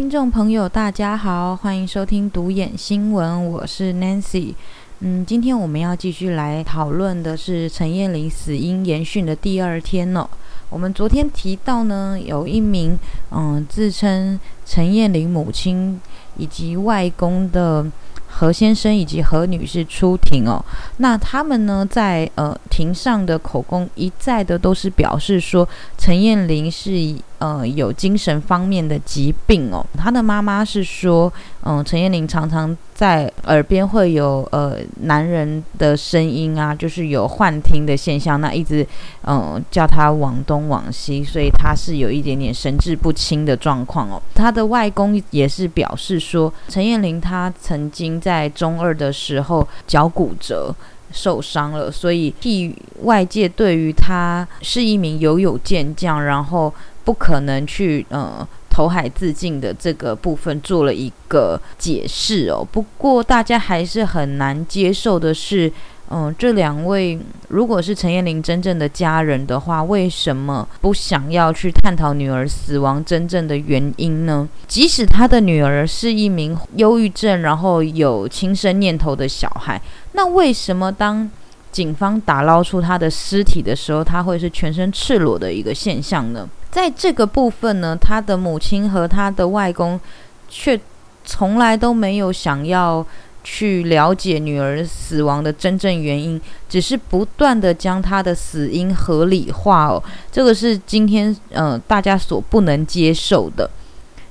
听众朋友，大家好，欢迎收听独眼新闻，我是 Nancy。嗯，今天我们要继续来讨论的是陈燕玲死因延讯的第二天哦。我们昨天提到呢，有一名嗯自称陈燕玲母亲以及外公的。何先生以及何女士出庭哦，那他们呢，在呃庭上的口供一再的都是表示说，陈燕玲是以呃有精神方面的疾病哦。他的妈妈是说，嗯，陈彦玲常常在耳边会有呃男人的声音啊，就是有幻听的现象，那一直嗯叫他往东往西，所以他是有一点点神志不清的状况哦。他的外公也是表示说，陈彦玲他曾经在中二的时候脚骨折受伤了，所以替外界对于他是一名游泳健将，然后不可能去呃投海自尽的这个部分做了一个解释哦。不过大家还是很难接受的是。嗯，这两位如果是陈彦玲真正的家人的话，为什么不想要去探讨女儿死亡真正的原因呢？即使他的女儿是一名忧郁症，然后有轻生念头的小孩，那为什么当警方打捞出他的尸体的时候，他会是全身赤裸的一个现象呢？在这个部分呢，他的母亲和他的外公却从来都没有想要。去了解女儿死亡的真正原因，只是不断的将她的死因合理化哦，这个是今天呃大家所不能接受的。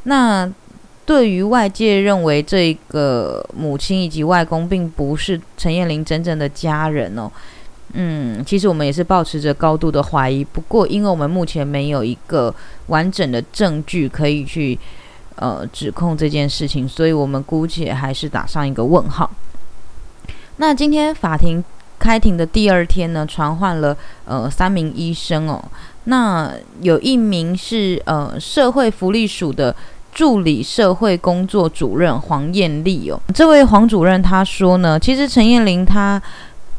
那对于外界认为这个母亲以及外公并不是陈燕玲真正的家人哦，嗯，其实我们也是保持着高度的怀疑。不过，因为我们目前没有一个完整的证据可以去。呃，指控这件事情，所以我们姑且还是打上一个问号。那今天法庭开庭的第二天呢，传唤了呃三名医生哦。那有一名是呃社会福利署的助理社会工作主任黄艳丽哦。这位黄主任他说呢，其实陈燕玲她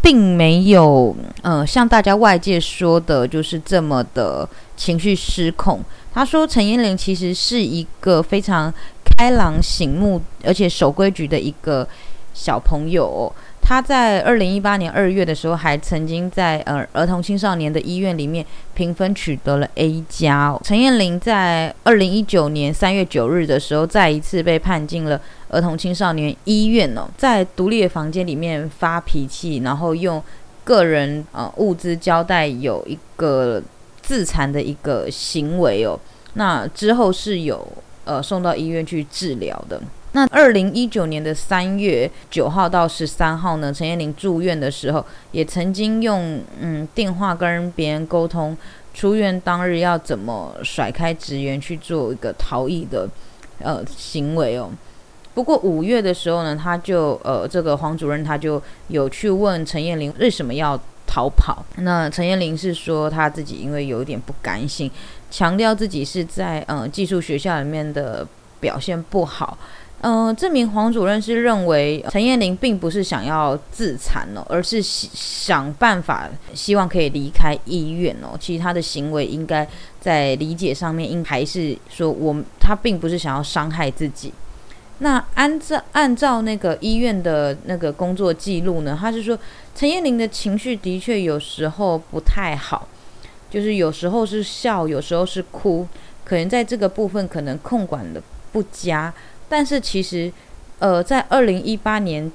并没有呃像大家外界说的，就是这么的情绪失控。他说：“陈燕玲其实是一个非常开朗、醒目，而且守规矩的一个小朋友。他在二零一八年二月的时候，还曾经在呃儿童青少年的医院里面评分取得了 A 加。陈彦玲在二零一九年三月九日的时候，再一次被判进了儿童青少年医院哦，在独立的房间里面发脾气，然后用个人呃物资交代有一个。”自残的一个行为哦，那之后是有呃送到医院去治疗的。那二零一九年的三月九号到十三号呢，陈燕玲住院的时候，也曾经用嗯电话跟别人沟通，出院当日要怎么甩开职员去做一个逃逸的呃行为哦。不过五月的时候呢，他就呃这个黄主任他就有去问陈燕玲为什么要。逃跑。那陈彦玲是说，他自己因为有点不甘心，强调自己是在呃技术学校里面的表现不好。嗯，这名黄主任是认为陈彦玲并不是想要自残哦，而是想办法希望可以离开医院哦。其实他的行为应该在理解上面，应还是说我他并不是想要伤害自己。那按照按照那个医院的那个工作记录呢，他是说陈燕玲的情绪的确有时候不太好，就是有时候是笑，有时候是哭，可能在这个部分可能控管的不佳。但是其实，呃，在二零一八年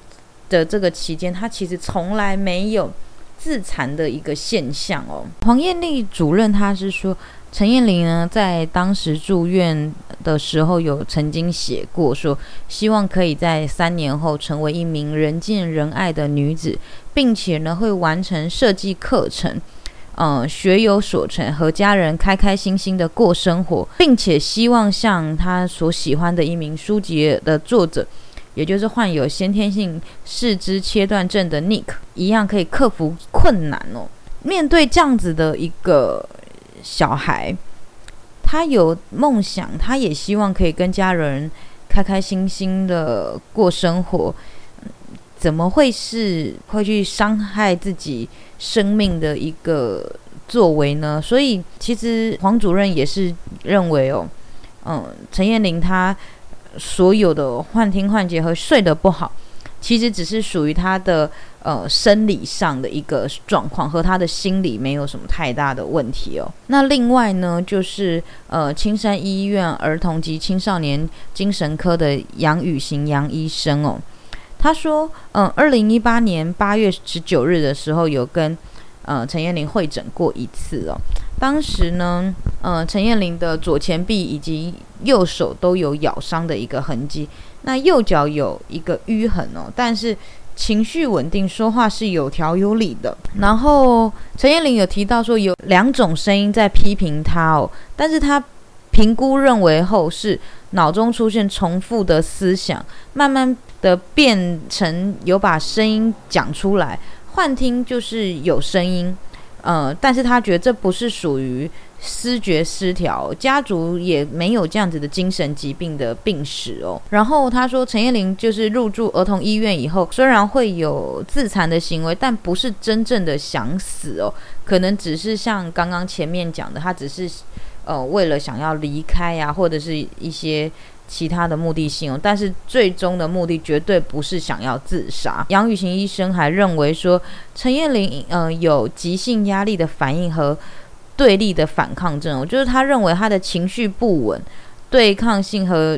的这个期间，他其实从来没有自残的一个现象哦。黄艳丽主任他是说。陈燕玲呢，在当时住院的时候，有曾经写过说，希望可以在三年后成为一名人见人爱的女子，并且呢，会完成设计课程，嗯，学有所成，和家人开开心心的过生活，并且希望像他所喜欢的一名书籍的作者，也就是患有先天性四肢切断症的 Nick 一样，可以克服困难哦。面对这样子的一个。小孩，他有梦想，他也希望可以跟家人开开心心的过生活，怎么会是会去伤害自己生命的一个作为呢？所以，其实黄主任也是认为哦，嗯，陈燕玲她所有的幻听幻觉和睡得不好，其实只是属于她的呃生理上的一个状况，和她的心理没有什么太大的问题哦。那另外呢，就是呃青山医院儿童及青少年精神科的杨雨行杨医生哦，他说，嗯，二零一八年八月十九日的时候有跟呃陈彦玲会诊过一次哦。当时呢，呃，陈彦玲的左前臂以及右手都有咬伤的一个痕迹，那右脚有一个淤痕哦，但是情绪稳定，说话是有条有理的。然后陈彦玲有提到说，有两种声音在批评他哦，但是他评估认为后是脑中出现重复的思想，慢慢的变成有把声音讲出来，幻听就是有声音。呃，但是他觉得这不是属于思觉失调，家族也没有这样子的精神疾病的病史哦。然后他说，陈燕玲就是入住儿童医院以后，虽然会有自残的行为，但不是真正的想死哦，可能只是像刚刚前面讲的，他只是呃为了想要离开呀，或者是一些。其他的目的性哦，但是最终的目的绝对不是想要自杀。杨雨晴医生还认为说，陈燕玲嗯有急性压力的反应和对立的反抗症，就是他认为他的情绪不稳、对抗性和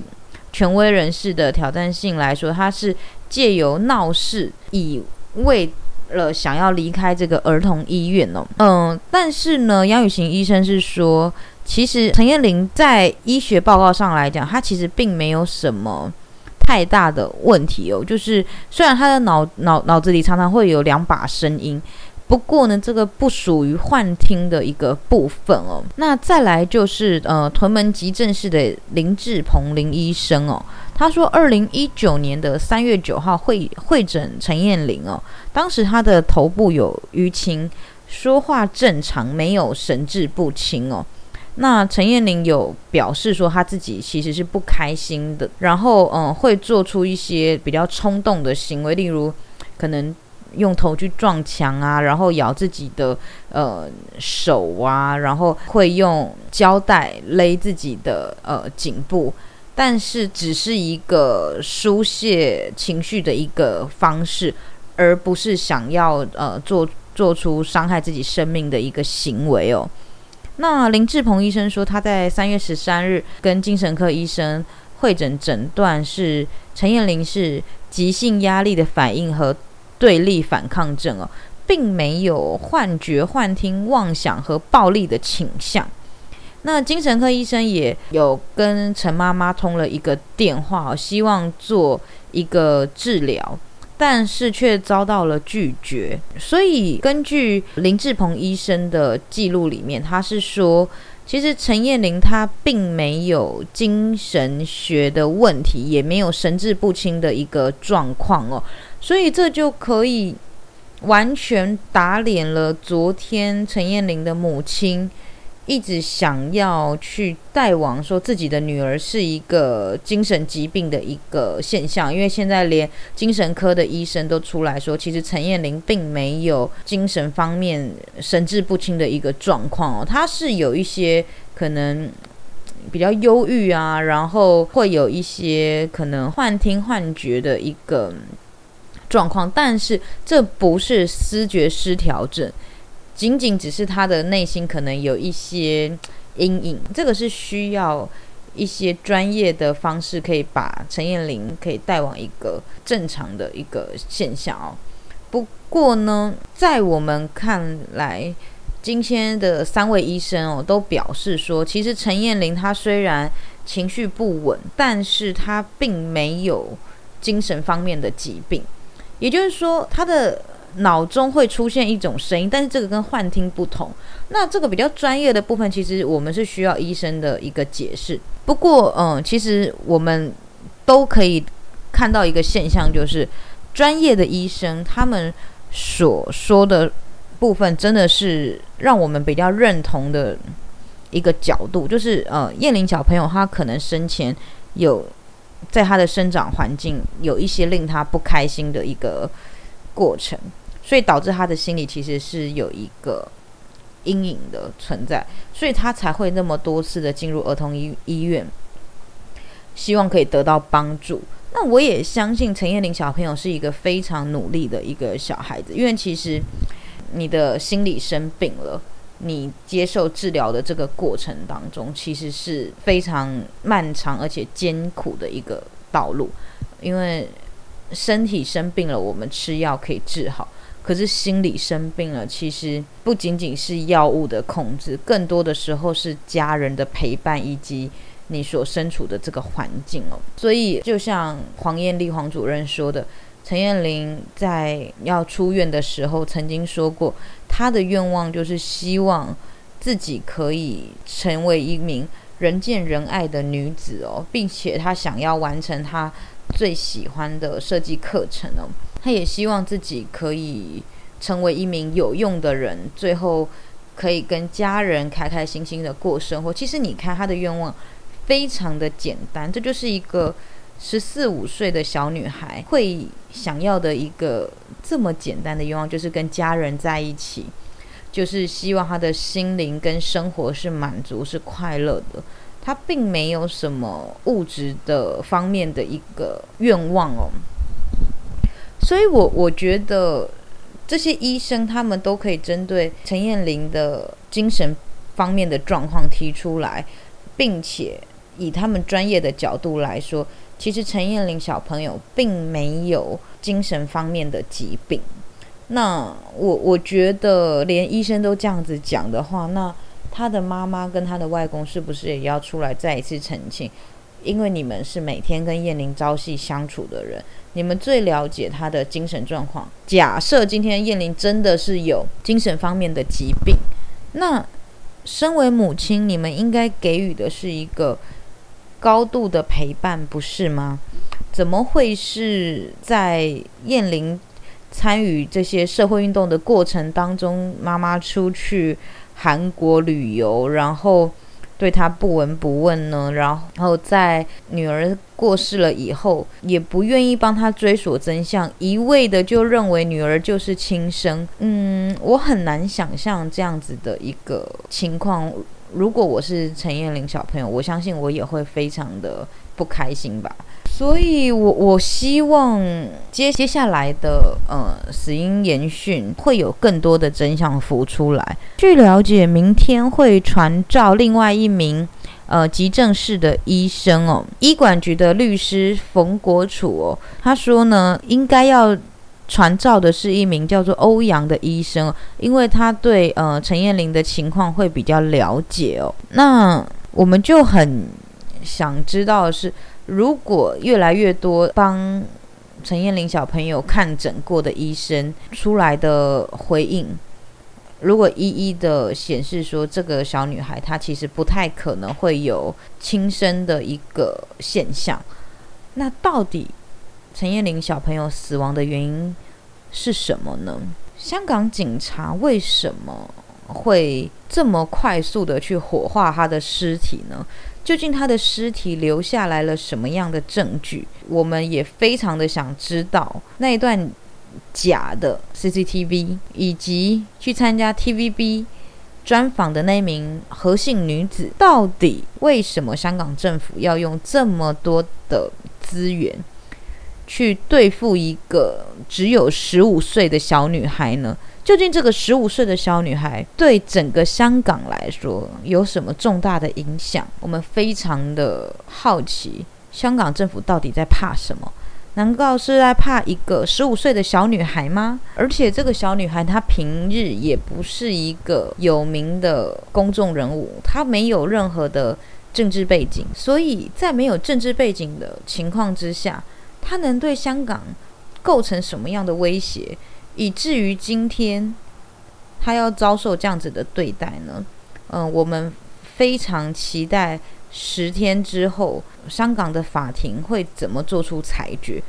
权威人士的挑战性来说，他是借由闹事以为了想要离开这个儿童医院哦。嗯，但是呢，杨雨晴医生是说。其实陈彦玲在医学报告上来讲，她其实并没有什么太大的问题哦。就是虽然她的脑脑脑子里常常会有两把声音，不过呢，这个不属于幻听的一个部分哦。那再来就是呃，屯门急诊室的林志鹏林医生哦，他说，二零一九年的三月九号会会诊陈燕玲哦，当时他的头部有淤青，说话正常，没有神志不清哦。那陈燕玲有表示说，她自己其实是不开心的，然后嗯，会做出一些比较冲动的行为，例如可能用头去撞墙啊，然后咬自己的呃手啊，然后会用胶带勒自己的呃颈部，但是只是一个疏泄情绪的一个方式，而不是想要呃做做出伤害自己生命的一个行为哦。那林志鹏医生说，他在三月十三日跟精神科医生会诊，诊断是陈彦玲是急性压力的反应和对立反抗症哦，并没有幻觉、幻听、妄想和暴力的倾向。那精神科医生也有跟陈妈妈通了一个电话，希望做一个治疗。但是却遭到了拒绝，所以根据林志鹏医生的记录里面，他是说，其实陈燕玲她并没有精神学的问题，也没有神志不清的一个状况哦，所以这就可以完全打脸了昨天陈燕玲的母亲。一直想要去带往说自己的女儿是一个精神疾病的一个现象，因为现在连精神科的医生都出来说，其实陈燕玲并没有精神方面神志不清的一个状况哦，她是有一些可能比较忧郁啊，然后会有一些可能幻听幻觉的一个状况，但是这不是思觉失调症。仅仅只是他的内心可能有一些阴影，这个是需要一些专业的方式可以把陈燕玲可以带往一个正常的一个现象哦。不过呢，在我们看来，今天的三位医生哦都表示说，其实陈燕玲她虽然情绪不稳，但是她并没有精神方面的疾病，也就是说她的。脑中会出现一种声音，但是这个跟幻听不同。那这个比较专业的部分，其实我们是需要医生的一个解释。不过，嗯，其实我们都可以看到一个现象，就是专业的医生他们所说的部分，真的是让我们比较认同的一个角度，就是呃，燕玲小朋友他可能生前有在他的生长环境有一些令他不开心的一个过程。所以导致他的心里其实是有一个阴影的存在，所以他才会那么多次的进入儿童医医院希望可以得到帮助。那我也相信陈彦玲小朋友是一个非常努力的一个小孩子，因为其实你的心理生病了，你接受治疗的这个过程当中，其实是非常漫长而且艰苦的一个道路，因为身体生病了，我们吃药可以治好。可是心理生病了，其实不仅仅是药物的控制，更多的时候是家人的陪伴以及你所身处的这个环境哦。所以，就像黄艳丽黄主任说的，陈燕玲在要出院的时候曾经说过，她的愿望就是希望自己可以成为一名人见人爱的女子哦，并且她想要完成她最喜欢的设计课程哦。他也希望自己可以成为一名有用的人，最后可以跟家人开开心心的过生活。其实你看他的愿望非常的简单，这就是一个十四五岁的小女孩会想要的一个这么简单的愿望，就是跟家人在一起，就是希望她的心灵跟生活是满足、是快乐的。她并没有什么物质的方面的一个愿望哦。所以，我我觉得这些医生他们都可以针对陈燕玲的精神方面的状况提出来，并且以他们专业的角度来说，其实陈燕玲小朋友并没有精神方面的疾病。那我我觉得，连医生都这样子讲的话，那他的妈妈跟他的外公是不是也要出来再一次澄清？因为你们是每天跟燕玲朝夕相处的人，你们最了解她的精神状况。假设今天燕玲真的是有精神方面的疾病，那身为母亲，你们应该给予的是一个高度的陪伴，不是吗？怎么会是在燕玲参与这些社会运动的过程当中，妈妈出去韩国旅游，然后？对他不闻不问呢，然后在女儿过世了以后，也不愿意帮他追索真相，一味的就认为女儿就是亲生。嗯，我很难想象这样子的一个情况。如果我是陈燕玲小朋友，我相信我也会非常的不开心吧。所以，我我希望接接下来的呃死因研讯会有更多的真相浮出来。据了解，明天会传召另外一名呃急症室的医生哦，医管局的律师冯国楚哦，他说呢，应该要传召的是一名叫做欧阳的医生，因为他对呃陈燕玲的情况会比较了解哦。那我们就很想知道的是。如果越来越多帮陈燕玲小朋友看诊过的医生出来的回应，如果一一的显示说这个小女孩她其实不太可能会有轻生的一个现象，那到底陈燕玲小朋友死亡的原因是什么呢？香港警察为什么会这么快速的去火化她的尸体呢？究竟他的尸体留下来了什么样的证据？我们也非常的想知道那一段假的 CCTV，以及去参加 TVB 专访的那名何姓女子，到底为什么香港政府要用这么多的资源去对付一个只有十五岁的小女孩呢？究竟这个十五岁的小女孩对整个香港来说有什么重大的影响？我们非常的好奇，香港政府到底在怕什么？难道是在怕一个十五岁的小女孩吗？而且这个小女孩她平日也不是一个有名的公众人物，她没有任何的政治背景，所以在没有政治背景的情况之下，她能对香港构成什么样的威胁？以至于今天他要遭受这样子的对待呢？嗯，我们非常期待十天之后香港的法庭会怎么做出裁决。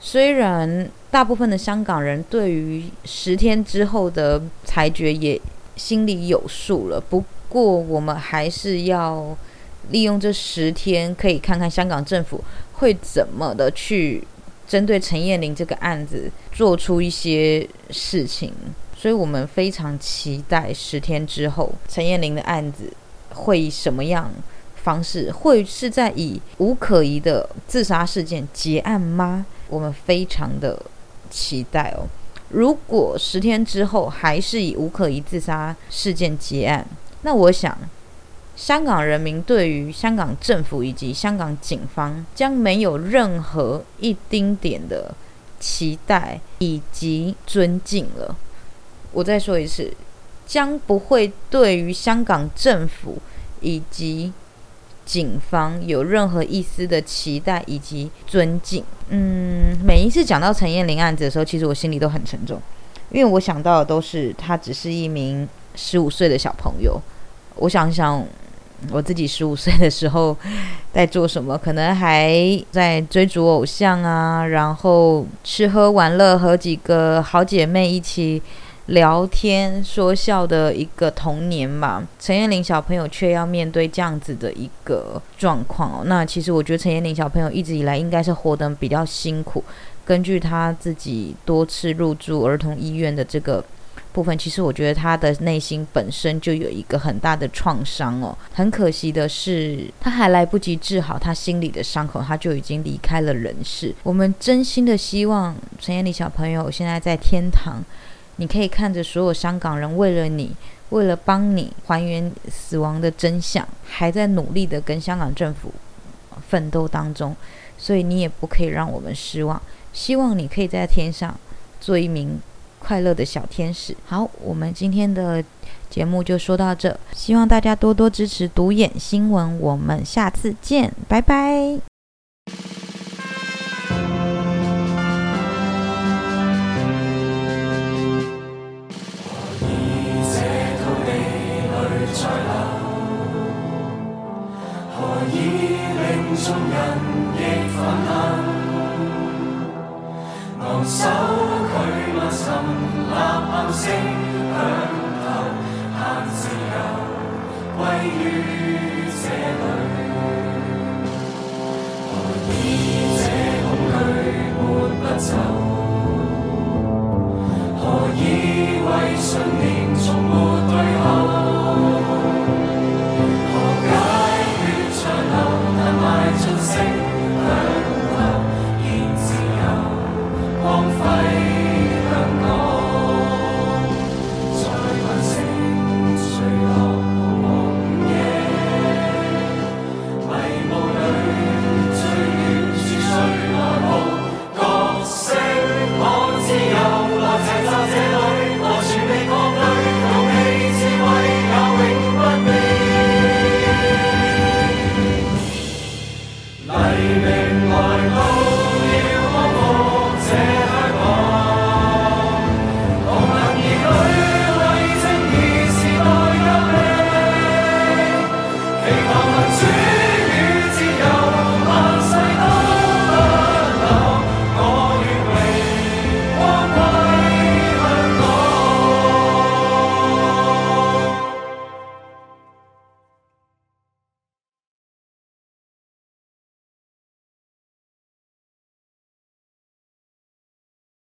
虽然大部分的香港人对于十天之后的裁决也心里有数了，不过我们还是要利用这十天，可以看看香港政府会怎么的去。针对陈燕玲这个案子做出一些事情，所以我们非常期待十天之后陈燕玲的案子会以什么样方式，会是在以无可疑的自杀事件结案吗？我们非常的期待哦。如果十天之后还是以无可疑自杀事件结案，那我想，香港人民对于香港政府以及香港警方将没有任何一丁点的期待以及尊敬了。我再说一次，将不会对于香港政府以及。警方有任何一丝的期待以及尊敬，嗯，每一次讲到陈燕玲案子的时候，其实我心里都很沉重，因为我想到的都是他只是一名十五岁的小朋友。我想想，我自己十五岁的时候在做什么，可能还在追逐偶像啊，然后吃喝玩乐，和几个好姐妹一起。聊天说笑的一个童年嘛，陈彦霖小朋友却要面对这样子的一个状况哦。那其实我觉得陈彦霖小朋友一直以来应该是活得比较辛苦。根据他自己多次入住儿童医院的这个部分，其实我觉得他的内心本身就有一个很大的创伤哦。很可惜的是，他还来不及治好他心里的伤口，他就已经离开了人世。我们真心的希望陈彦霖小朋友现在在天堂。你可以看着所有香港人为了你，为了帮你还原死亡的真相，还在努力的跟香港政府奋斗当中，所以你也不可以让我们失望。希望你可以在天上做一名快乐的小天使。好，我们今天的节目就说到这，希望大家多多支持独眼新闻，我们下次见，拜拜。黎明來到。